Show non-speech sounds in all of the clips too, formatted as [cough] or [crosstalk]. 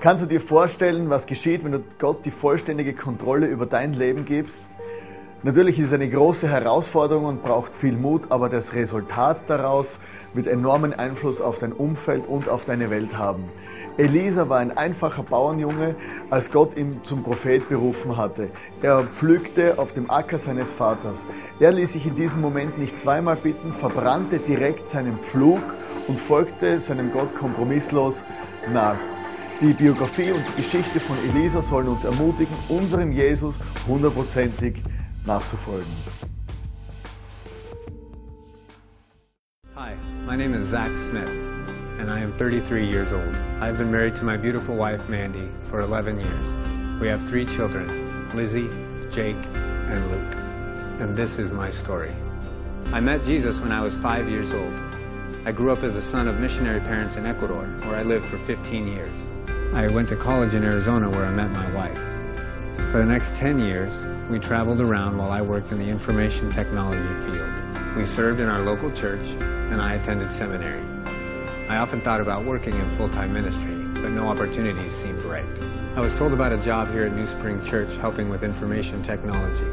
Kannst du dir vorstellen, was geschieht, wenn du Gott die vollständige Kontrolle über dein Leben gibst? Natürlich ist es eine große Herausforderung und braucht viel Mut, aber das Resultat daraus wird enormen Einfluss auf dein Umfeld und auf deine Welt haben. Elisa war ein einfacher Bauernjunge, als Gott ihn zum Prophet berufen hatte. Er pflügte auf dem Acker seines Vaters. Er ließ sich in diesem Moment nicht zweimal bitten, verbrannte direkt seinen Pflug und folgte seinem Gott kompromisslos nach. Die Biografie und die Geschichte von Elisa sollen uns ermutigen, unserem Jesus hundertprozentig nachzufolgen. Hi, my name is Zach Smith, and I am 33 years old. I've been married to my beautiful wife, Mandy, for 11 years. We have three children, Lizzie, Jake, and Luke. And this is my story. I met Jesus when I was five years old. I grew up as the son of missionary parents in Ecuador, where I lived for 15 years. I went to college in Arizona, where I met my wife. For the next 10 years, we traveled around while I worked in the information technology field. We served in our local church, and I attended seminary. I often thought about working in full-time ministry, but no opportunities seemed right. I was told about a job here at New Spring Church helping with information technology.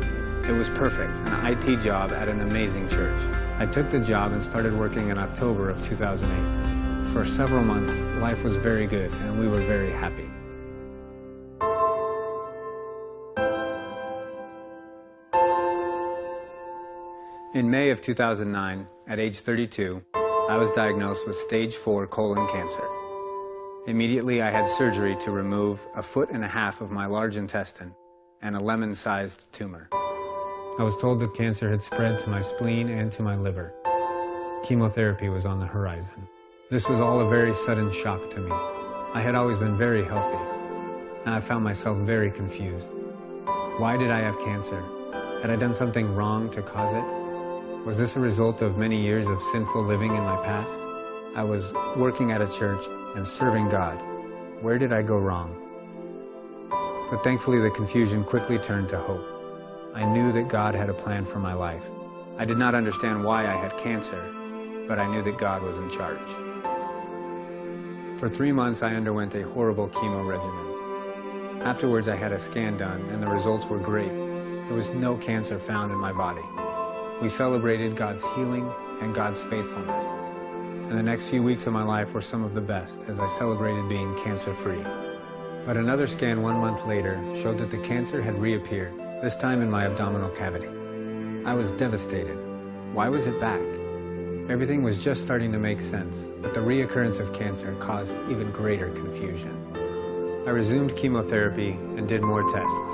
It was perfect, an IT job at an amazing church. I took the job and started working in October of 2008. For several months, life was very good, and we were very happy. In May of 2009, at age 32, I was diagnosed with stage 4 colon cancer. Immediately, I had surgery to remove a foot and a half of my large intestine and a lemon-sized tumor. I was told that cancer had spread to my spleen and to my liver. Chemotherapy was on the horizon. This was all a very sudden shock to me. I had always been very healthy, and I found myself very confused. Why did I have cancer? Had I done something wrong to cause it? Was this a result of many years of sinful living in my past? I was working at a church and serving God. Where did I go wrong? But thankfully, the confusion quickly turned to hope. I knew that God had a plan for my life. I did not understand why I had cancer, but I knew that God was in charge. For three months, I underwent a horrible chemo regimen. Afterwards, I had a scan done, and the results were great. There was no cancer found in my body. We celebrated God's healing and God's faithfulness. And the next few weeks of my life were some of the best as I celebrated being cancer free. But another scan one month later showed that the cancer had reappeared, this time in my abdominal cavity. I was devastated. Why was it back? Everything was just starting to make sense, but the reoccurrence of cancer caused even greater confusion. I resumed chemotherapy and did more tests.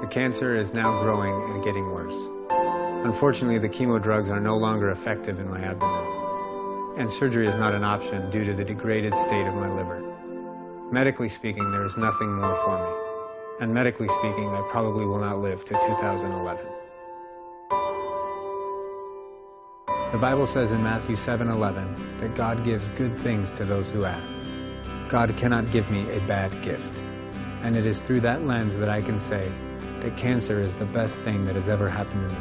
The cancer is now growing and getting worse. Unfortunately, the chemo drugs are no longer effective in my abdomen, and surgery is not an option due to the degraded state of my liver. Medically speaking, there is nothing more for me, and medically speaking, I probably will not live to 2011. The Bible says in Matthew 7:11 that God gives good things to those who ask. God cannot give me a bad gift. And it is through that lens that I can say that cancer is the best thing that has ever happened to me.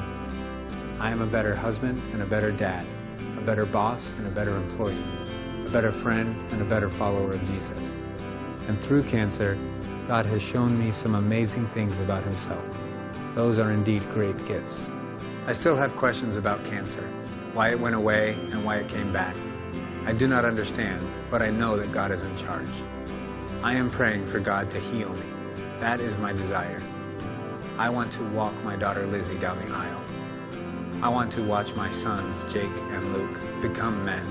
I am a better husband and a better dad, a better boss and a better employee, a better friend and a better follower of Jesus. And through cancer, God has shown me some amazing things about himself. Those are indeed great gifts. I still have questions about cancer, why it went away and why it came back. I do not understand, but I know that God is in charge. I am praying for God to heal me. That is my desire. I want to walk my daughter Lizzie down the aisle. I want to watch my sons, Jake and Luke, become men.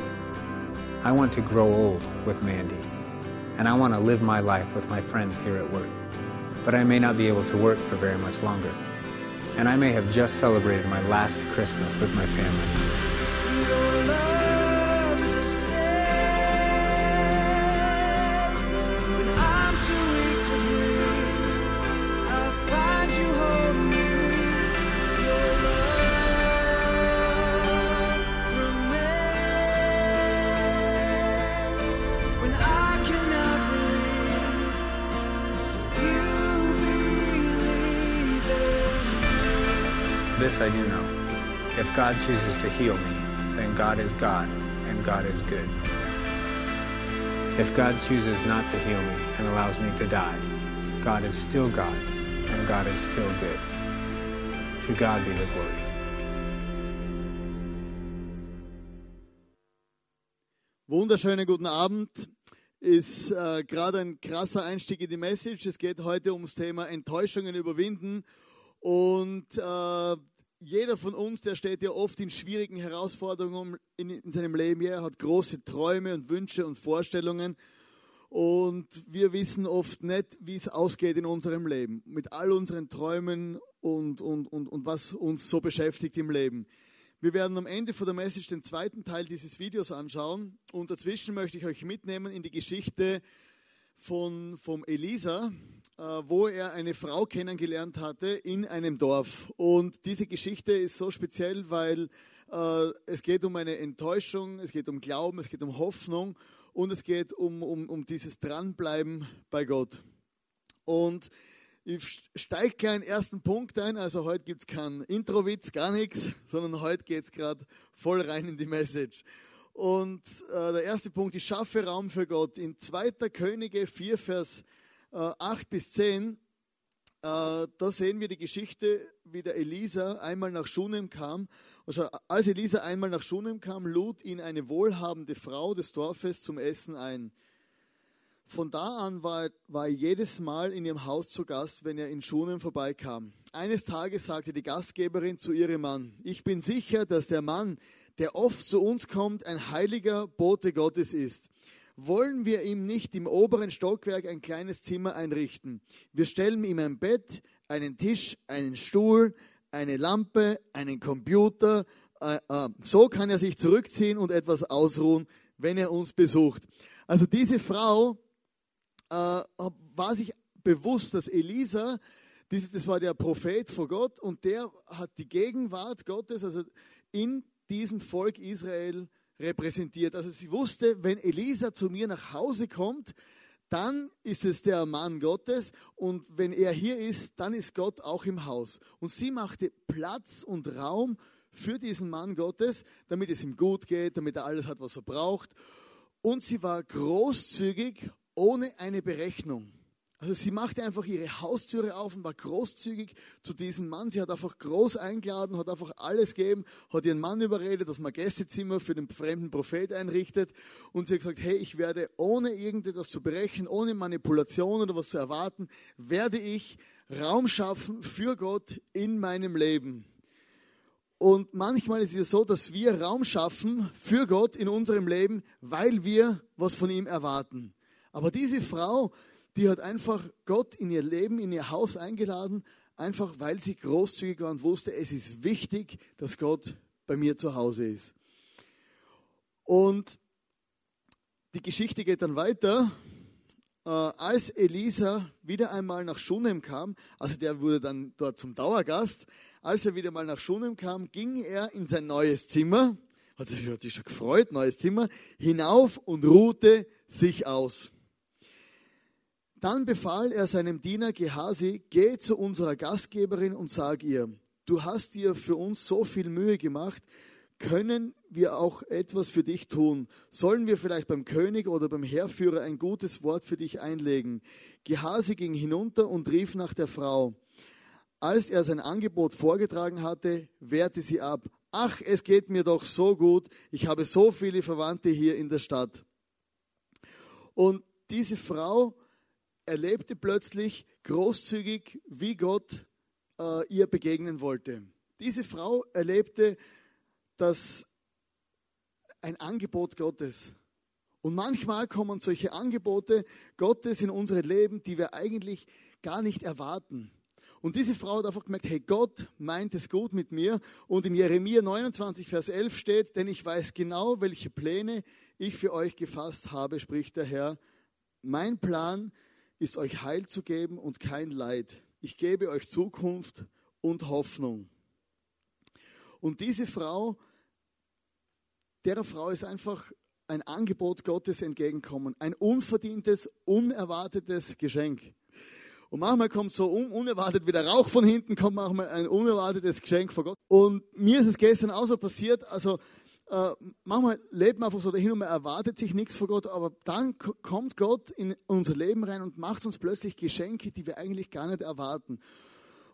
I want to grow old with Mandy. And I want to live my life with my friends here at work. But I may not be able to work for very much longer. And I may have just celebrated my last Christmas with my family. This I do know. If God chooses to heal me, then God is God, and God is good. If God chooses not to heal me and allows me to die, God is still God, and God is still good. To God be the glory. Wunderschönen guten Abend. Ist äh, gerade ein krasser Einstieg in die Message. Es geht heute ums Thema Enttäuschungen überwinden. Und äh, jeder von uns, der steht ja oft in schwierigen Herausforderungen in, in seinem Leben. Er hat große Träume und Wünsche und Vorstellungen. Und wir wissen oft nicht, wie es ausgeht in unserem Leben. Mit all unseren Träumen und, und, und, und was uns so beschäftigt im Leben. Wir werden am Ende von der Message den zweiten Teil dieses Videos anschauen. Und dazwischen möchte ich euch mitnehmen in die Geschichte von vom Elisa, wo er eine Frau kennengelernt hatte in einem Dorf. Und diese Geschichte ist so speziell, weil äh, es geht um eine Enttäuschung, es geht um Glauben, es geht um Hoffnung und es geht um, um, um dieses Dranbleiben bei Gott. Und ich steige gleich in den ersten Punkt ein. Also heute gibt es keinen Intro-Witz, gar nichts, sondern heute geht es gerade voll rein in die Message. Und äh, der erste Punkt, ich schaffe Raum für Gott. In 2. Könige 4, Vers äh, 8 bis 10, äh, da sehen wir die Geschichte, wie der Elisa einmal nach Schunem kam. Also als Elisa einmal nach Schunem kam, lud ihn eine wohlhabende Frau des Dorfes zum Essen ein. Von da an war, war er jedes Mal in ihrem Haus zu Gast, wenn er in Schunem vorbeikam. Eines Tages sagte die Gastgeberin zu ihrem Mann, ich bin sicher, dass der Mann, der oft zu uns kommt, ein heiliger Bote Gottes ist. Wollen wir ihm nicht im oberen Stockwerk ein kleines Zimmer einrichten? Wir stellen ihm ein Bett, einen Tisch, einen Stuhl, eine Lampe, einen Computer. Äh, äh, so kann er sich zurückziehen und etwas ausruhen, wenn er uns besucht. Also diese Frau äh, war sich bewusst, dass Elisa, das war der Prophet vor Gott und der hat die Gegenwart Gottes, also in diesem Volk Israel repräsentiert. Also sie wusste, wenn Elisa zu mir nach Hause kommt, dann ist es der Mann Gottes und wenn er hier ist, dann ist Gott auch im Haus. Und sie machte Platz und Raum für diesen Mann Gottes, damit es ihm gut geht, damit er alles hat, was er braucht. Und sie war großzügig ohne eine Berechnung. Also sie machte einfach ihre Haustüre auf und war großzügig zu diesem Mann. Sie hat einfach groß eingeladen, hat einfach alles gegeben, hat ihren Mann überredet, dass man Gästezimmer für den fremden Prophet einrichtet. Und sie hat gesagt, hey, ich werde ohne irgendetwas zu berechnen, ohne Manipulation oder was zu erwarten, werde ich Raum schaffen für Gott in meinem Leben. Und manchmal ist es so, dass wir Raum schaffen für Gott in unserem Leben, weil wir was von ihm erwarten. Aber diese Frau, die hat einfach Gott in ihr Leben, in ihr Haus eingeladen, einfach weil sie großzügig war und wusste, es ist wichtig, dass Gott bei mir zu Hause ist. Und die Geschichte geht dann weiter. Äh, als Elisa wieder einmal nach Schunem kam, also der wurde dann dort zum Dauergast, als er wieder mal nach Schunem kam, ging er in sein neues Zimmer, hat sich, hat sich schon gefreut, neues Zimmer, hinauf und ruhte sich aus. Dann befahl er seinem Diener Gehasi, geh zu unserer Gastgeberin und sag ihr, du hast dir für uns so viel Mühe gemacht, können wir auch etwas für dich tun? Sollen wir vielleicht beim König oder beim Heerführer ein gutes Wort für dich einlegen? Gehasi ging hinunter und rief nach der Frau. Als er sein Angebot vorgetragen hatte, wehrte sie ab. Ach, es geht mir doch so gut. Ich habe so viele Verwandte hier in der Stadt. Und diese Frau erlebte plötzlich großzügig, wie Gott äh, ihr begegnen wollte. Diese Frau erlebte das ein Angebot Gottes. Und manchmal kommen solche Angebote Gottes in unsere Leben, die wir eigentlich gar nicht erwarten. Und diese Frau hat einfach gemerkt, hey, Gott meint es gut mit mir. Und in Jeremia 29, Vers 11 steht, denn ich weiß genau, welche Pläne ich für euch gefasst habe, spricht der Herr. Mein Plan ist euch Heil zu geben und kein Leid. Ich gebe euch Zukunft und Hoffnung. Und diese Frau, der Frau ist einfach ein Angebot Gottes entgegenkommen, ein unverdientes, unerwartetes Geschenk. Und manchmal kommt so un unerwartet wieder Rauch von hinten, kommt manchmal ein unerwartetes Geschenk von Gott. Und mir ist es gestern auch so passiert, also äh, manchmal lebt man einfach so dahin und man erwartet sich nichts von Gott, aber dann kommt Gott in unser Leben rein und macht uns plötzlich Geschenke, die wir eigentlich gar nicht erwarten.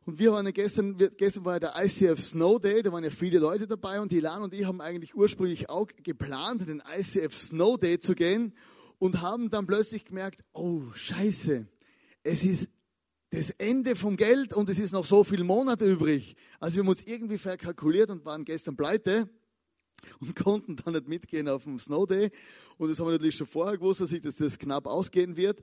Und wir waren ja gestern, gestern war ja der ICF Snow Day, da waren ja viele Leute dabei und Ilan und ich haben eigentlich ursprünglich auch geplant, den ICF Snow Day zu gehen und haben dann plötzlich gemerkt, oh Scheiße, es ist das Ende vom Geld und es ist noch so viel Monate übrig. Also wir haben uns irgendwie verkalkuliert und waren gestern pleite und [laughs] konnten dann nicht mitgehen auf dem Snow Day. Und das haben wir natürlich schon vorher gewusst, dass sich das, das knapp ausgehen wird.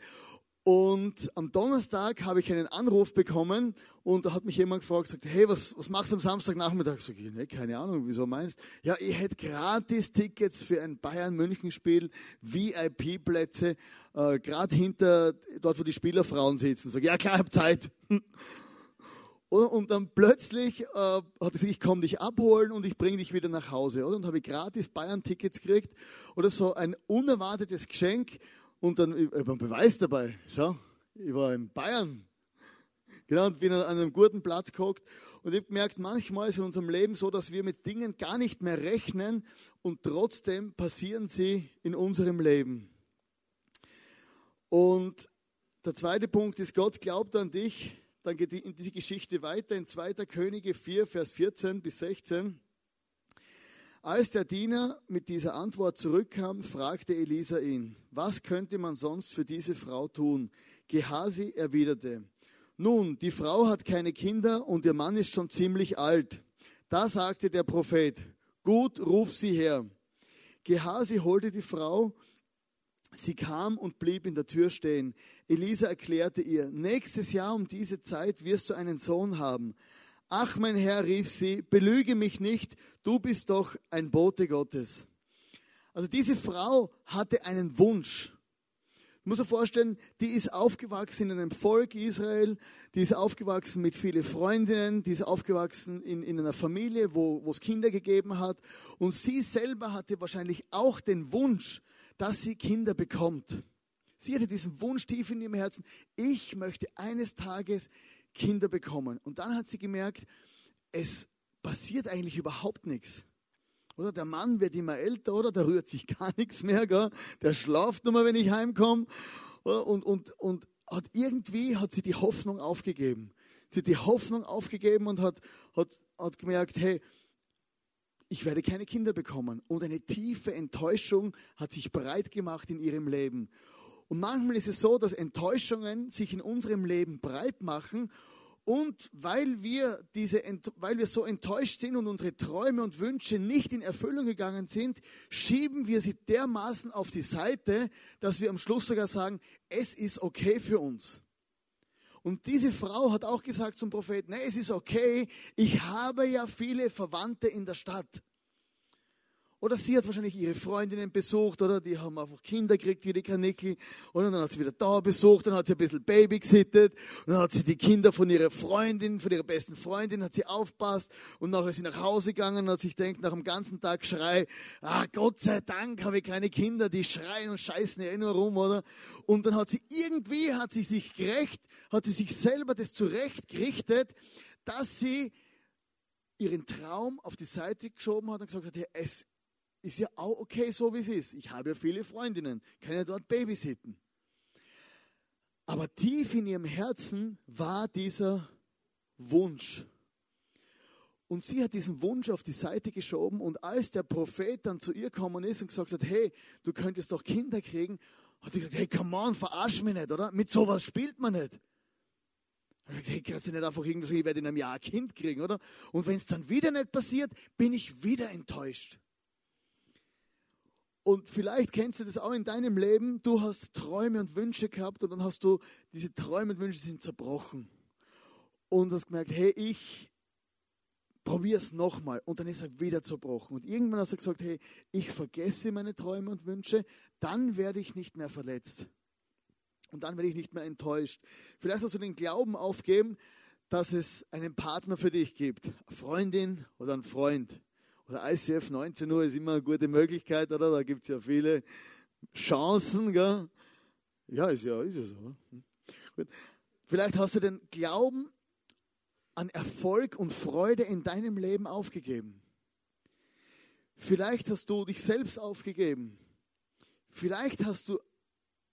Und am Donnerstag habe ich einen Anruf bekommen und da hat mich jemand gefragt, sagt, hey, was, was machst du am Samstagnachmittag? Sag ich, nee, keine Ahnung, wieso meinst Ja, ich hätte gratis Tickets für ein Bayern-München-Spiel, VIP-Plätze, äh, gerade hinter, dort wo die Spielerfrauen sitzen. Sag ich, ja klar, ich habe Zeit. [laughs] Und dann plötzlich äh, hat er gesagt, ich komme dich abholen und ich bringe dich wieder nach Hause. Oder? Und habe ich gratis Bayern-Tickets gekriegt. Oder so ein unerwartetes Geschenk. Und dann, ich habe einen Beweis dabei. Schau, ich war in Bayern. Genau, und bin an einem guten Platz gehockt. Und ich habe gemerkt, manchmal ist in unserem Leben so, dass wir mit Dingen gar nicht mehr rechnen und trotzdem passieren sie in unserem Leben. Und der zweite Punkt ist, Gott glaubt an dich dann geht die, diese Geschichte weiter in 2. Könige 4, Vers 14 bis 16. Als der Diener mit dieser Antwort zurückkam, fragte Elisa ihn, was könnte man sonst für diese Frau tun? Gehasi erwiderte, nun, die Frau hat keine Kinder und ihr Mann ist schon ziemlich alt. Da sagte der Prophet, gut, ruf sie her. Gehasi holte die Frau Sie kam und blieb in der Tür stehen. Elisa erklärte ihr, nächstes Jahr um diese Zeit wirst du einen Sohn haben. Ach, mein Herr, rief sie, belüge mich nicht, du bist doch ein Bote Gottes. Also diese Frau hatte einen Wunsch. Du musst dir vorstellen, die ist aufgewachsen in einem Volk Israel, die ist aufgewachsen mit vielen Freundinnen, die ist aufgewachsen in, in einer Familie, wo, wo es Kinder gegeben hat. Und sie selber hatte wahrscheinlich auch den Wunsch, dass sie Kinder bekommt. Sie hatte diesen Wunsch tief in ihrem Herzen, ich möchte eines Tages Kinder bekommen. Und dann hat sie gemerkt, es passiert eigentlich überhaupt nichts. Oder der Mann wird immer älter, oder? Da rührt sich [laughs] gar nichts mehr, gell? Der schlaft nur mal, wenn ich heimkomme. Und, und, und hat irgendwie hat sie die Hoffnung aufgegeben. Sie hat die Hoffnung aufgegeben und hat, hat, hat gemerkt, hey, ich werde keine Kinder bekommen. Und eine tiefe Enttäuschung hat sich breit gemacht in ihrem Leben. Und manchmal ist es so, dass Enttäuschungen sich in unserem Leben breit machen. Und weil wir, diese, weil wir so enttäuscht sind und unsere Träume und Wünsche nicht in Erfüllung gegangen sind, schieben wir sie dermaßen auf die Seite, dass wir am Schluss sogar sagen, es ist okay für uns. Und diese Frau hat auch gesagt zum Propheten, nee, es ist okay, ich habe ja viele Verwandte in der Stadt. Oder sie hat wahrscheinlich ihre Freundinnen besucht oder die haben einfach Kinder gekriegt wie die Kanickel. Und dann hat sie wieder da besucht, dann hat sie ein bisschen Baby gesittet und dann hat sie die Kinder von ihrer Freundin, von ihrer besten Freundin, hat sie aufpasst und nachher ist sie nach Hause gegangen und hat sich denkt, nach dem ganzen Tag Schrei, ah, Gott sei Dank habe ich keine Kinder, die schreien und scheißen ja eh nur rum, oder? Und dann hat sie irgendwie, hat sie sich gerecht, hat sie sich selber das zurechtgerichtet, dass sie ihren Traum auf die Seite geschoben hat und gesagt hat, ja, es ist ja auch okay, so wie es ist. Ich habe ja viele Freundinnen, kann ja dort babysitten. Aber tief in ihrem Herzen war dieser Wunsch. Und sie hat diesen Wunsch auf die Seite geschoben und als der Prophet dann zu ihr gekommen ist und gesagt hat, hey, du könntest doch Kinder kriegen, hat sie gesagt, hey, come on, verarsch mich nicht, oder? Mit sowas spielt man nicht. Hey, kannst du nicht einfach irgendwie so, ich werde in einem Jahr ein Kind kriegen, oder? Und wenn es dann wieder nicht passiert, bin ich wieder enttäuscht. Und vielleicht kennst du das auch in deinem Leben. Du hast Träume und Wünsche gehabt und dann hast du, diese Träume und Wünsche sind zerbrochen. Und hast gemerkt, hey, ich probiere es nochmal. Und dann ist er wieder zerbrochen. Und irgendwann hast du gesagt, hey, ich vergesse meine Träume und Wünsche. Dann werde ich nicht mehr verletzt. Und dann werde ich nicht mehr enttäuscht. Vielleicht hast du den Glauben aufgeben, dass es einen Partner für dich gibt. Eine Freundin oder ein Freund. Oder ICF 19 Uhr ist immer eine gute Möglichkeit, oder? Da gibt es ja viele Chancen, gell? Ja, ist ja, ist ja so. Hm. Gut. Vielleicht hast du den Glauben an Erfolg und Freude in deinem Leben aufgegeben. Vielleicht hast du dich selbst aufgegeben. Vielleicht hast du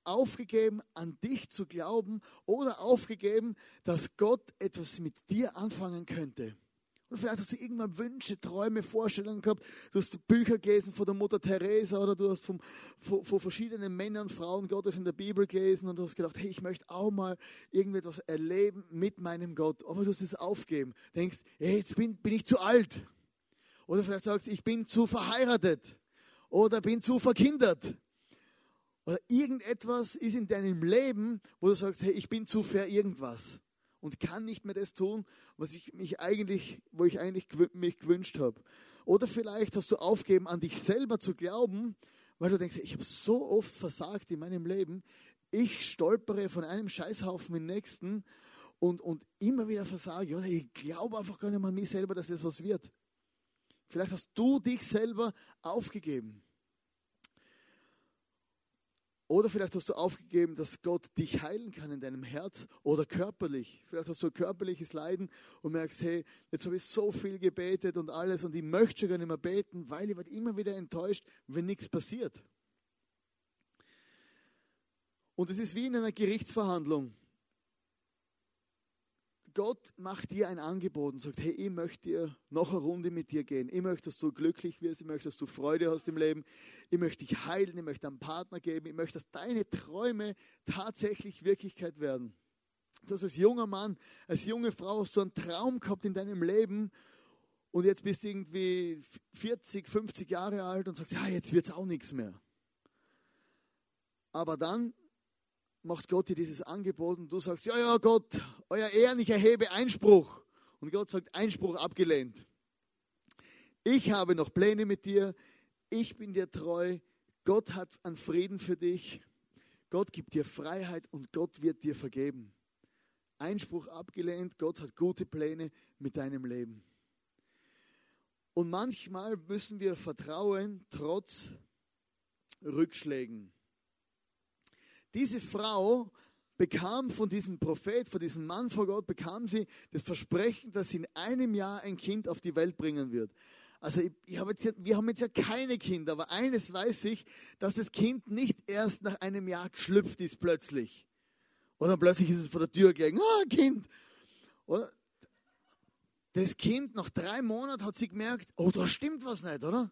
aufgegeben, an dich zu glauben oder aufgegeben, dass Gott etwas mit dir anfangen könnte. Und vielleicht hast du irgendwann Wünsche, Träume, Vorstellungen gehabt. Du hast Bücher gelesen von der Mutter Teresa oder du hast von, von, von verschiedenen Männern, Frauen Gottes in der Bibel gelesen und du hast gedacht, hey, ich möchte auch mal irgendetwas erleben mit meinem Gott. Aber du hast es aufgeben. Denkst, hey, jetzt bin, bin ich zu alt. Oder vielleicht sagst du, ich bin zu verheiratet. Oder bin zu verkindert. Oder irgendetwas ist in deinem Leben, wo du sagst, hey, ich bin zu fair irgendwas und kann nicht mehr das tun, was ich mich eigentlich, wo ich eigentlich mich gewünscht habe. Oder vielleicht hast du aufgegeben, an dich selber zu glauben, weil du denkst, ich habe so oft versagt in meinem Leben. Ich stolpere von einem Scheißhaufen in den nächsten und, und immer wieder versage. Oder ich glaube einfach gar nicht mehr an mich selber, dass das was wird. Vielleicht hast du dich selber aufgegeben. Oder vielleicht hast du aufgegeben, dass Gott dich heilen kann in deinem Herz oder körperlich. Vielleicht hast du ein körperliches Leiden und merkst, hey, jetzt habe ich so viel gebetet und alles und ich möchte schon gar nicht mehr beten, weil ich werde immer wieder enttäuscht, wenn nichts passiert. Und es ist wie in einer Gerichtsverhandlung. Gott macht dir ein Angebot und sagt, hey, ich möchte dir noch eine Runde mit dir gehen. Ich möchte, dass du glücklich wirst. Ich möchte, dass du Freude hast im Leben. Ich möchte dich heilen. Ich möchte einen Partner geben. Ich möchte, dass deine Träume tatsächlich Wirklichkeit werden. Du hast als junger Mann, als junge Frau hast du einen Traum gehabt in deinem Leben und jetzt bist du irgendwie 40, 50 Jahre alt und sagst, ja, jetzt wird es auch nichts mehr. Aber dann macht Gott dir dieses Angebot und du sagst, ja, ja, Gott, euer Ehren, ich erhebe Einspruch. Und Gott sagt, Einspruch abgelehnt. Ich habe noch Pläne mit dir. Ich bin dir treu. Gott hat einen Frieden für dich. Gott gibt dir Freiheit und Gott wird dir vergeben. Einspruch abgelehnt. Gott hat gute Pläne mit deinem Leben. Und manchmal müssen wir vertrauen, trotz Rückschlägen. Diese Frau bekam von diesem Prophet, von diesem Mann vor Gott, bekam sie das Versprechen, dass sie in einem Jahr ein Kind auf die Welt bringen wird. Also ich, ich hab jetzt, wir haben jetzt ja keine Kinder, aber eines weiß ich, dass das Kind nicht erst nach einem Jahr geschlüpft ist plötzlich. Oder plötzlich ist es vor der Tür gelegen, ah, Kind. Oder? Das Kind nach drei Monaten hat sie gemerkt, oh, da stimmt was nicht, oder?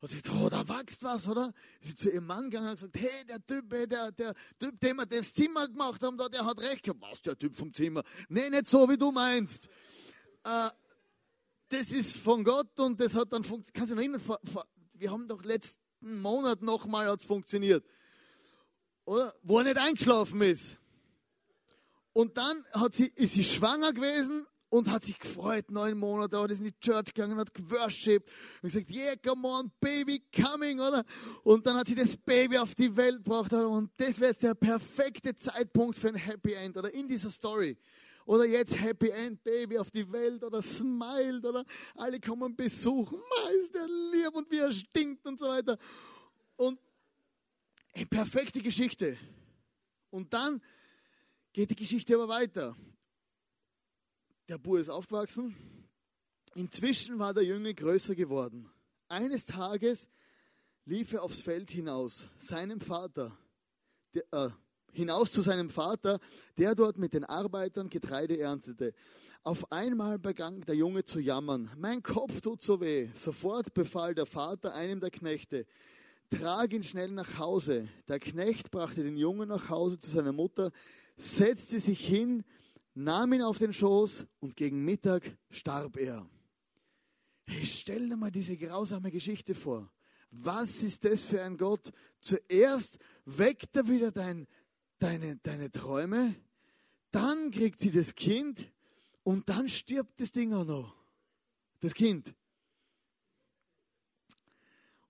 Und sie sagt, oh, da wächst was, oder? Sie ist zu ihrem Mann gegangen und hat gesagt, hey, der Typ, der, der Typ, dem wir das Zimmer gemacht haben, der hat recht gehabt. Was, der Typ vom Zimmer? Nee, nicht so, wie du meinst. Äh, das ist von Gott und das hat dann funktioniert. Kannst du noch erinnern, wir haben doch letzten Monat nochmal hat funktioniert. Oder? Wo er nicht eingeschlafen ist. Und dann hat sie, ist sie schwanger gewesen und hat sich gefreut, neun Monate, hat ist in die Church gegangen, hat geworshipped und gesagt, yeah, come on, baby, coming, oder? Und dann hat sie das Baby auf die Welt gebracht, oder? Und das wäre jetzt der perfekte Zeitpunkt für ein Happy End, oder? In dieser Story. Oder jetzt Happy End, Baby auf die Welt, oder smiled, oder? Alle kommen besuchen, Ma, ist der lieb und wie er stinkt und so weiter. Und eine perfekte Geschichte. Und dann geht die Geschichte aber weiter. Der Bub ist aufgewachsen. Inzwischen war der Junge größer geworden. Eines Tages lief er aufs Feld hinaus, seinem Vater, der, äh, hinaus zu seinem Vater, der dort mit den Arbeitern Getreide erntete. Auf einmal begann der Junge zu jammern. Mein Kopf tut so weh. Sofort befahl der Vater einem der Knechte, trag ihn schnell nach Hause. Der Knecht brachte den Jungen nach Hause zu seiner Mutter, setzte sich hin, nahm ihn auf den Schoß und gegen Mittag starb er. Hey, stell dir mal diese grausame Geschichte vor. Was ist das für ein Gott? Zuerst weckt er wieder dein, deine, deine Träume, dann kriegt sie das Kind und dann stirbt das Ding auch noch. Das Kind.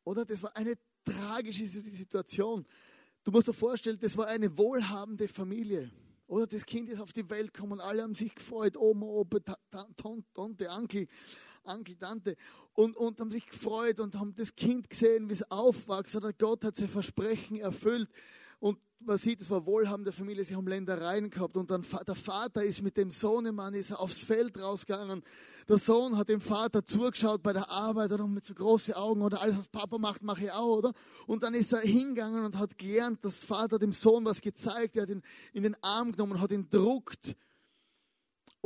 Oder das war eine tragische Situation. Du musst dir vorstellen, das war eine wohlhabende Familie. Oder das Kind ist auf die Welt gekommen, alle haben sich gefreut, Oma, Opa, Tante, Onkel, Onkel, Tante, und, und haben sich gefreut und haben das Kind gesehen, wie es aufwächst. Oder Gott hat sein Versprechen erfüllt. Und man sieht, es war wohlhabende Familie, sie haben Ländereien gehabt und dann der Vater ist mit dem Sohnemann ist aufs Feld rausgegangen. Der Sohn hat dem Vater zugeschaut bei der Arbeit oder mit so großen Augen oder alles, was Papa macht, mache ich auch, oder? Und dann ist er hingegangen und hat gelernt, dass Vater dem Sohn was gezeigt, er hat ihn in den Arm genommen, hat ihn druckt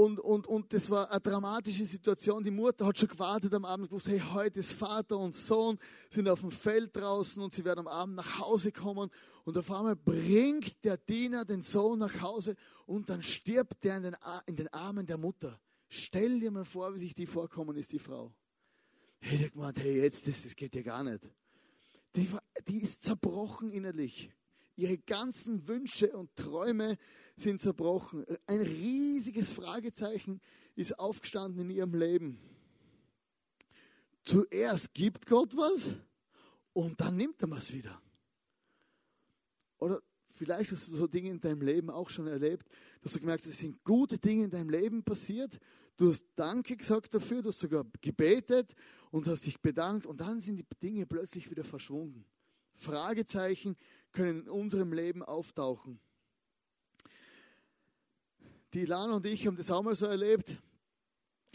und, und, und das war eine dramatische Situation. Die Mutter hat schon gewartet am Abend, gewusst, hey, heute ist Vater und Sohn, sind auf dem Feld draußen und sie werden am Abend nach Hause kommen. Und auf einmal bringt der Diener den Sohn nach Hause und dann stirbt der in den, in den Armen der Mutter. Stell dir mal vor, wie sich die vorkommen ist, die Frau. Ich gemeint, hey, jetzt, das, das geht ja gar nicht. Die, die ist zerbrochen innerlich. Ihre ganzen Wünsche und Träume sind zerbrochen. Ein riesiges Fragezeichen ist aufgestanden in ihrem Leben. Zuerst gibt Gott was und dann nimmt er was wieder. Oder vielleicht hast du so Dinge in deinem Leben auch schon erlebt, dass du gemerkt hast, es sind gute Dinge in deinem Leben passiert. Du hast Danke gesagt dafür, du hast sogar gebetet und hast dich bedankt und dann sind die Dinge plötzlich wieder verschwunden. Fragezeichen können in unserem Leben auftauchen. Die Lana und ich haben das auch mal so erlebt.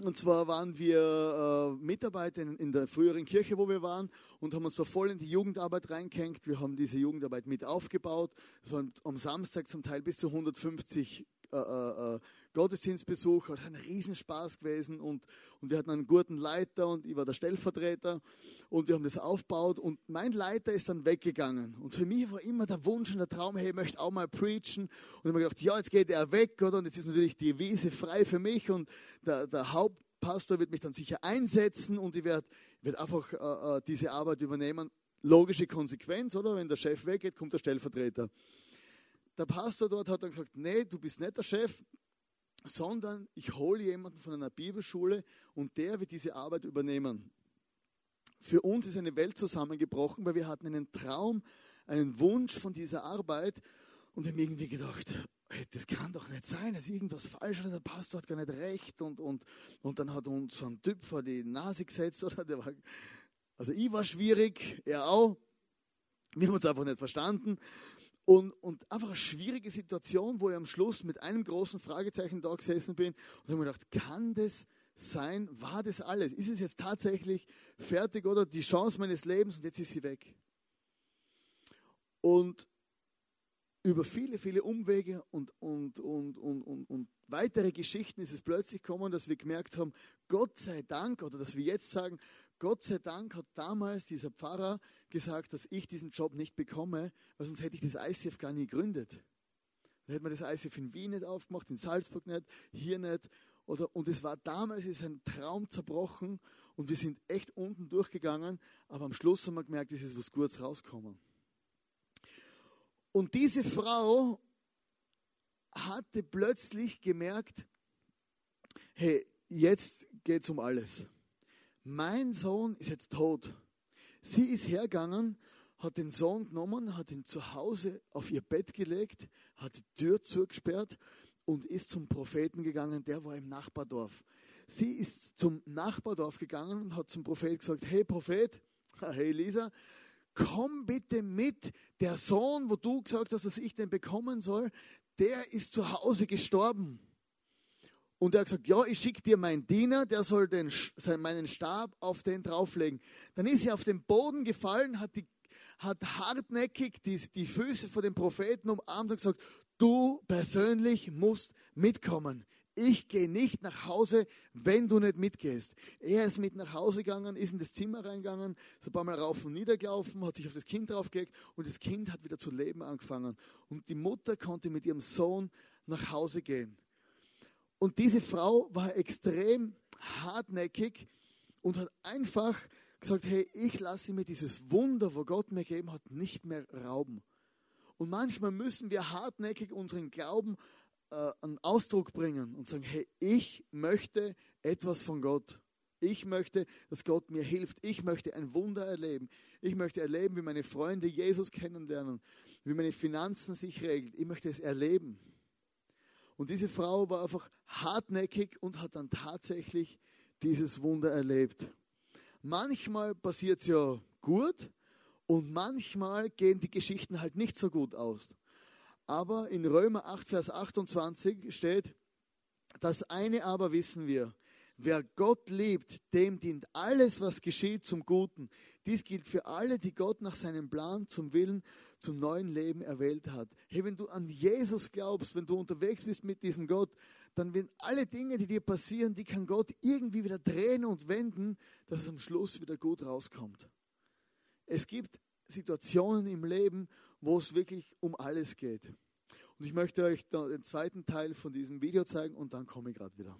Und zwar waren wir äh, Mitarbeiter in, in, der früheren Kirche, wo wir waren, und haben uns so voll in die Jugendarbeit reingehängt. Wir haben diese Jugendarbeit mit aufgebaut. Es waren am Samstag zum Teil bis zu 150 äh, äh, äh, Gottesdienstbesuch, hat ein Riesenspaß gewesen und, und wir hatten einen guten Leiter und ich war der Stellvertreter und wir haben das aufgebaut und mein Leiter ist dann weggegangen und für mich war immer der Wunsch und der Traum, hey, ich möchte auch mal preachen und ich habe mir gedacht, ja, jetzt geht er weg oder und jetzt ist natürlich die Wiese frei für mich und der, der Hauptpastor wird mich dann sicher einsetzen und ich werde werd einfach äh, äh, diese Arbeit übernehmen. Logische Konsequenz, oder? Wenn der Chef weggeht, kommt der Stellvertreter der Pastor dort hat dann gesagt, nee, du bist nicht der Chef, sondern ich hole jemanden von einer Bibelschule und der wird diese Arbeit übernehmen. Für uns ist eine Welt zusammengebrochen, weil wir hatten einen Traum, einen Wunsch von dieser Arbeit und wir haben irgendwie gedacht, hey, das kann doch nicht sein, das ist irgendwas falsch, der Pastor hat gar nicht recht und, und, und dann hat uns so ein Typ vor die Nase gesetzt, [laughs] oder? Der war, also ich war schwierig, er auch. Wir haben uns einfach nicht verstanden. Und, und einfach eine schwierige Situation, wo ich am Schluss mit einem großen Fragezeichen da gesessen bin und habe mir gedacht, kann das sein? War das alles? Ist es jetzt tatsächlich fertig oder die Chance meines Lebens und jetzt ist sie weg? Und über viele, viele Umwege und, und, und, und, und, und weitere Geschichten ist es plötzlich gekommen, dass wir gemerkt haben, Gott sei Dank, oder dass wir jetzt sagen, Gott sei Dank hat damals dieser Pfarrer gesagt, dass ich diesen Job nicht bekomme, weil sonst hätte ich das ICF gar nie gegründet. Dann hätte man das ICF in Wien nicht aufgemacht, in Salzburg nicht, hier nicht. Oder, und es war damals ist ein Traum zerbrochen und wir sind echt unten durchgegangen, aber am Schluss haben wir gemerkt, es ist was Gutes rausgekommen. Und diese Frau hatte plötzlich gemerkt, hey, jetzt geht es um alles mein Sohn ist jetzt tot. Sie ist hergegangen, hat den Sohn genommen, hat ihn zu Hause auf ihr Bett gelegt, hat die Tür zugesperrt und ist zum Propheten gegangen, der war im Nachbardorf. Sie ist zum Nachbardorf gegangen und hat zum Prophet gesagt, hey Prophet, [laughs] hey Lisa, komm bitte mit, der Sohn, wo du gesagt hast, dass ich den bekommen soll, der ist zu Hause gestorben. Und er hat gesagt, ja, ich schicke dir meinen Diener, der soll den, meinen Stab auf den drauflegen. Dann ist er auf den Boden gefallen, hat, die, hat hartnäckig die, die Füße vor dem Propheten umarmt und gesagt, du persönlich musst mitkommen. Ich gehe nicht nach Hause, wenn du nicht mitgehst. Er ist mit nach Hause gegangen, ist in das Zimmer reingegangen, so ein paar Mal rauf und nieder gelaufen, hat sich auf das Kind draufgelegt und das Kind hat wieder zu leben angefangen. Und die Mutter konnte mit ihrem Sohn nach Hause gehen. Und diese Frau war extrem hartnäckig und hat einfach gesagt, hey, ich lasse mir dieses Wunder, wo Gott mir gegeben hat, nicht mehr rauben. Und manchmal müssen wir hartnäckig unseren Glauben äh, einen Ausdruck bringen und sagen, hey, ich möchte etwas von Gott. Ich möchte, dass Gott mir hilft. Ich möchte ein Wunder erleben. Ich möchte erleben, wie meine Freunde Jesus kennenlernen, wie meine Finanzen sich regeln. Ich möchte es erleben. Und diese Frau war einfach hartnäckig und hat dann tatsächlich dieses Wunder erlebt. Manchmal passiert es ja gut Und manchmal gehen die Geschichten halt nicht so gut aus. Aber in Römer 8, Vers 28 steht, das eine aber wissen wir, Wer Gott liebt, dem dient alles, was geschieht, zum Guten. Dies gilt für alle, die Gott nach seinem Plan zum Willen, zum neuen Leben erwählt hat. Hey, wenn du an Jesus glaubst, wenn du unterwegs bist mit diesem Gott, dann werden alle Dinge, die dir passieren, die kann Gott irgendwie wieder drehen und wenden, dass es am Schluss wieder gut rauskommt. Es gibt Situationen im Leben, wo es wirklich um alles geht. Und ich möchte euch den zweiten Teil von diesem Video zeigen und dann komme ich gerade wieder.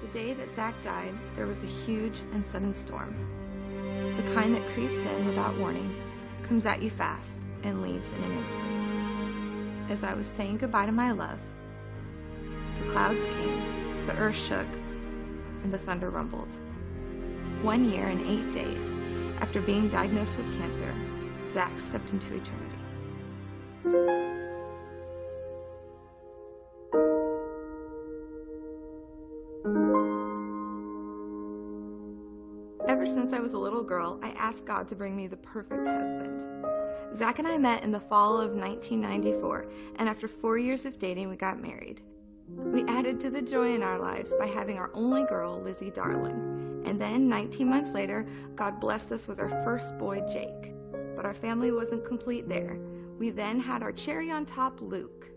The day that Zach died, there was a huge and sudden storm. The kind that creeps in without warning, comes at you fast, and leaves in an instant. As I was saying goodbye to my love, the clouds came, the earth shook, and the thunder rumbled. One year and eight days after being diagnosed with cancer, Zach stepped into eternity. Since I was a little girl, I asked God to bring me the perfect husband. Zach and I met in the fall of 1994, and after four years of dating, we got married. We added to the joy in our lives by having our only girl, Lizzie Darling. And then, 19 months later, God blessed us with our first boy, Jake. But our family wasn't complete there. We then had our cherry on top, Luke.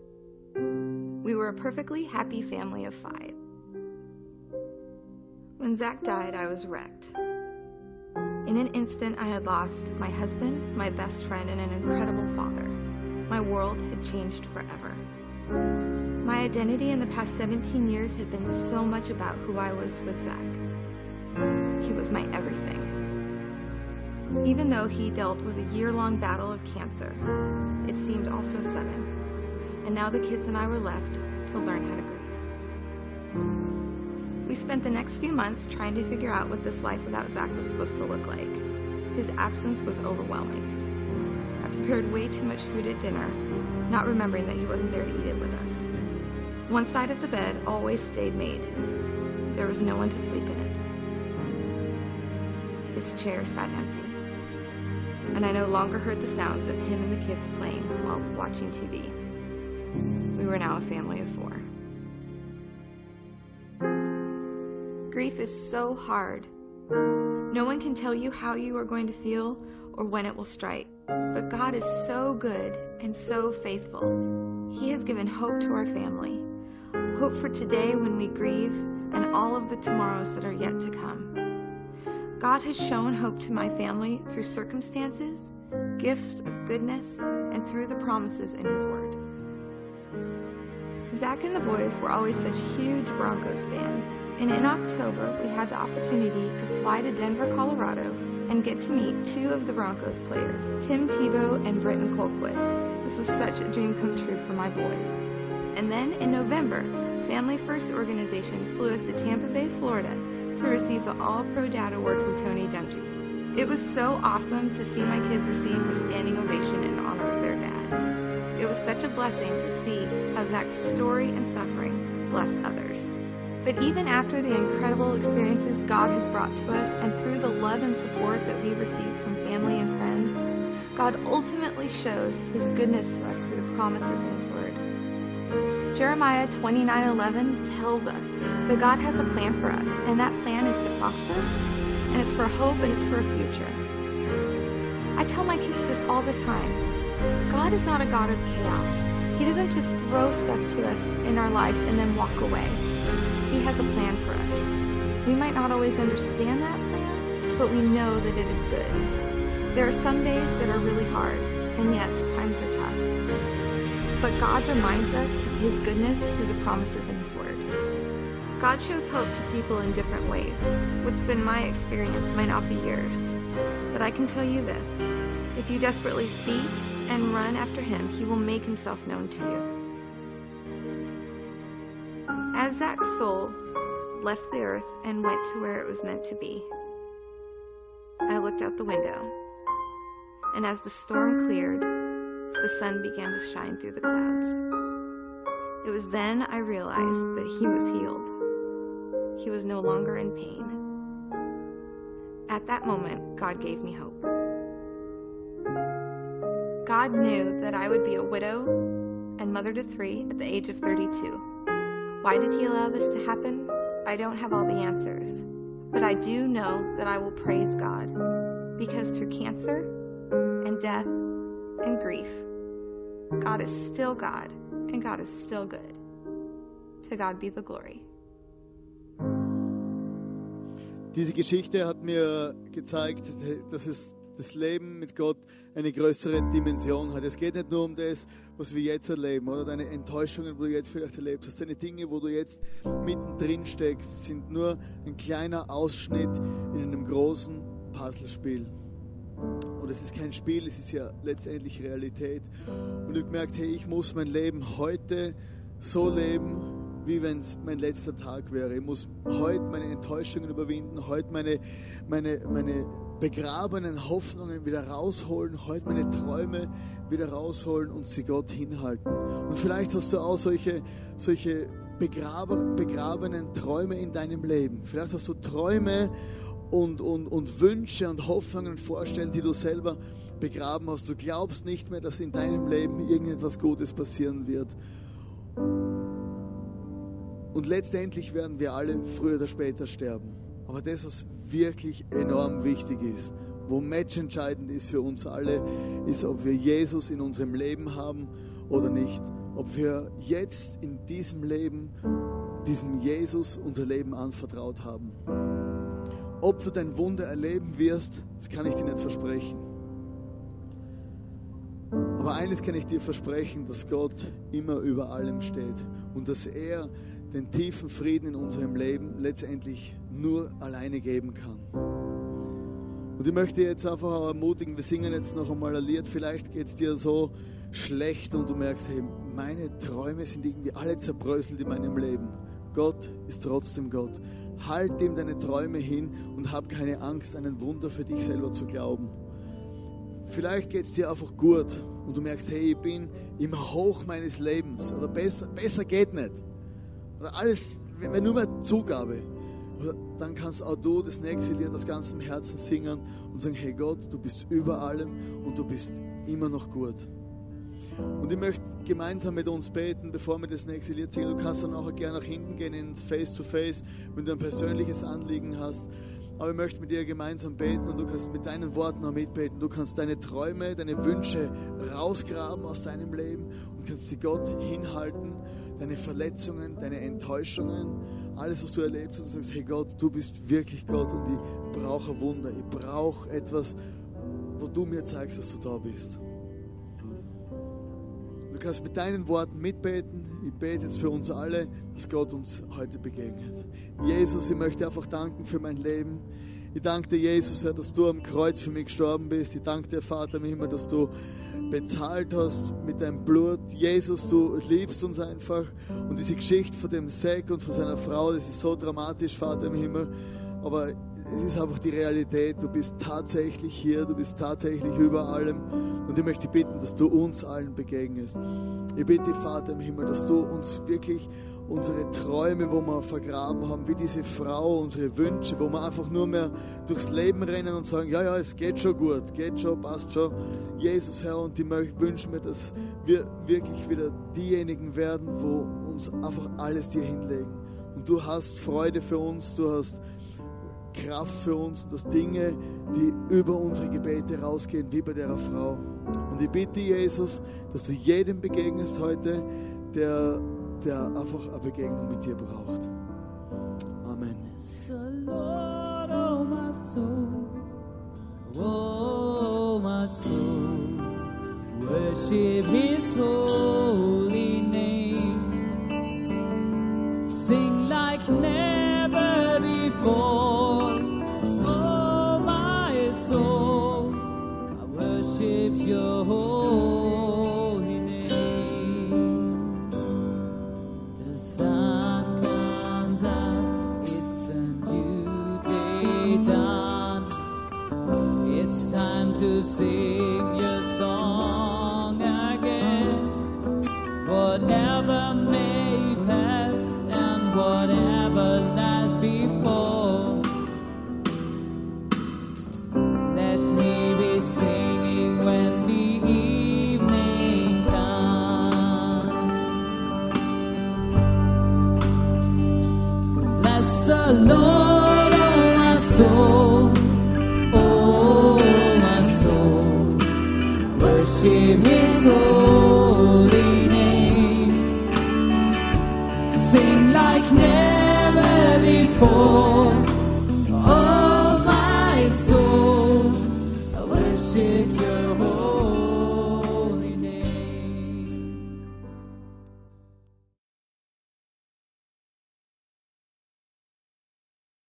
We were a perfectly happy family of five. When Zach died, I was wrecked. In an instant, I had lost my husband, my best friend, and an incredible father. My world had changed forever. My identity in the past 17 years had been so much about who I was with Zach. He was my everything. Even though he dealt with a year long battle of cancer, it seemed all so sudden. And now the kids and I were left to learn how to grieve. We spent the next few months trying to figure out what this life without Zach was supposed to look like. His absence was overwhelming. I prepared way too much food at dinner, not remembering that he wasn't there to eat it with us. One side of the bed always stayed made. There was no one to sleep in it. His chair sat empty. And I no longer heard the sounds of him and the kids playing while watching TV. We were now a family of four. Grief is so hard. No one can tell you how you are going to feel or when it will strike. But God is so good and so faithful. He has given hope to our family, hope for today when we grieve and all of the tomorrows that are yet to come. God has shown hope to my family through circumstances, gifts of goodness, and through the promises in His Word. Zach and the boys were always such huge Broncos fans, and in October we had the opportunity to fly to Denver, Colorado, and get to meet two of the Broncos players, Tim Tebow and Britton Colquitt. This was such a dream come true for my boys. And then in November, Family First Organization flew us to Tampa Bay, Florida to receive the All Pro Dad Award from Tony Dungy. It was so awesome to see my kids receive a standing ovation in honor. It was such a blessing to see how Zach's story and suffering blessed others. But even after the incredible experiences God has brought to us and through the love and support that we've received from family and friends, God ultimately shows his goodness to us through the promises in his word. Jeremiah 29:11 tells us that God has a plan for us, and that plan is to prosper, and it's for hope and it's for a future. I tell my kids this all the time. God is not a God of chaos. He doesn't just throw stuff to us in our lives and then walk away. He has a plan for us. We might not always understand that plan, but we know that it is good. There are some days that are really hard, and yes, times are tough. But God reminds us of His goodness through the promises in His Word. God shows hope to people in different ways. What's been my experience might not be yours. But I can tell you this if you desperately seek and run after Him, He will make Himself known to you. As Zach's soul left the earth and went to where it was meant to be, I looked out the window, and as the storm cleared, the sun began to shine through the clouds. It was then I realized that he was healed. He was no longer in pain. At that moment, God gave me hope. God knew that I would be a widow and mother to three at the age of 32. Why did He allow this to happen? I don't have all the answers, but I do know that I will praise God because through cancer and death and grief, God is still God and God is still good. To God be the glory. Diese Geschichte hat mir gezeigt, dass es das Leben mit Gott eine größere Dimension hat. Es geht nicht nur um das, was wir jetzt erleben, oder deine Enttäuschungen, wo du jetzt vielleicht erlebst hast, deine Dinge, wo du jetzt mittendrin steckst, sind nur ein kleiner Ausschnitt in einem großen Puzzlespiel. Und es ist kein Spiel, es ist ja letztendlich Realität. Und ich gemerkt, hey, ich muss mein Leben heute so leben, wie wenn es mein letzter Tag wäre. Ich muss heute meine Enttäuschungen überwinden, heute meine, meine, meine begrabenen Hoffnungen wieder rausholen, heute meine Träume wieder rausholen und sie Gott hinhalten. Und vielleicht hast du auch solche, solche begraben, begrabenen Träume in deinem Leben. Vielleicht hast du Träume und, und, und Wünsche und Hoffnungen vorstellen, die du selber begraben hast. Du glaubst nicht mehr, dass in deinem Leben irgendetwas Gutes passieren wird. Und letztendlich werden wir alle früher oder später sterben. Aber das, was wirklich enorm wichtig ist, wo matchentscheidend ist für uns alle, ist, ob wir Jesus in unserem Leben haben oder nicht. Ob wir jetzt in diesem Leben, diesem Jesus unser Leben anvertraut haben. Ob du dein Wunder erleben wirst, das kann ich dir nicht versprechen. Aber eines kann ich dir versprechen, dass Gott immer über allem steht und dass er den tiefen Frieden in unserem Leben letztendlich nur alleine geben kann. Und ich möchte jetzt einfach ermutigen, wir singen jetzt noch einmal ein Lied, vielleicht geht es dir so schlecht und du merkst, hey, meine Träume sind irgendwie alle zerbröselt in meinem Leben. Gott ist trotzdem Gott. Halt ihm deine Träume hin und hab keine Angst, an ein Wunder für dich selber zu glauben. Vielleicht geht es dir einfach gut und du merkst, hey, ich bin im Hoch meines Lebens oder besser, besser geht nicht. Oder alles, wenn nur mehr Zugabe. Dann kannst auch du das nächste Lied aus ganzem Herzen singen und sagen, hey Gott, du bist über allem und du bist immer noch gut. Und ich möchte gemeinsam mit uns beten, bevor wir das nächste Lied singen. Du kannst dann nachher gerne nach hinten gehen ins Face-to-Face, -face, wenn du ein persönliches Anliegen hast. Aber ich möchte mit dir gemeinsam beten und du kannst mit deinen Worten auch mitbeten. Du kannst deine Träume, deine Wünsche rausgraben aus deinem Leben und kannst sie Gott hinhalten deine Verletzungen, deine Enttäuschungen, alles, was du erlebst und sagst, hey Gott, du bist wirklich Gott und ich brauche ein Wunder, ich brauche etwas, wo du mir zeigst, dass du da bist. Du kannst mit deinen Worten mitbeten. Ich bete jetzt für uns alle, dass Gott uns heute begegnet. Jesus, ich möchte einfach danken für mein Leben. Ich danke dir, Jesus, Herr, dass du am Kreuz für mich gestorben bist. Ich danke dir, Vater im Himmel, dass du bezahlt hast mit deinem Blut. Jesus, du liebst uns einfach. Und diese Geschichte von dem Zack und von seiner Frau, das ist so dramatisch, Vater im Himmel. Aber es ist einfach die Realität. Du bist tatsächlich hier, du bist tatsächlich über allem. Und ich möchte bitten, dass du uns allen begegnest. Ich bitte, Vater im Himmel, dass du uns wirklich unsere Träume, wo wir vergraben haben, wie diese Frau, unsere Wünsche, wo wir einfach nur mehr durchs Leben rennen und sagen, ja, ja, es geht schon gut, geht schon, passt schon. Jesus, Herr, und ich wünsche mir, dass wir wirklich wieder diejenigen werden, wo uns einfach alles dir hinlegen. Und du hast Freude für uns, du hast Kraft für uns, dass Dinge, die über unsere Gebete rausgehen, wie bei der Frau. Und ich bitte Jesus, dass du jedem begegnest heute, der der einfach eine Begegnung mit dir braucht. Amen. Oh, my soul, worship His holy name. Sing like never see.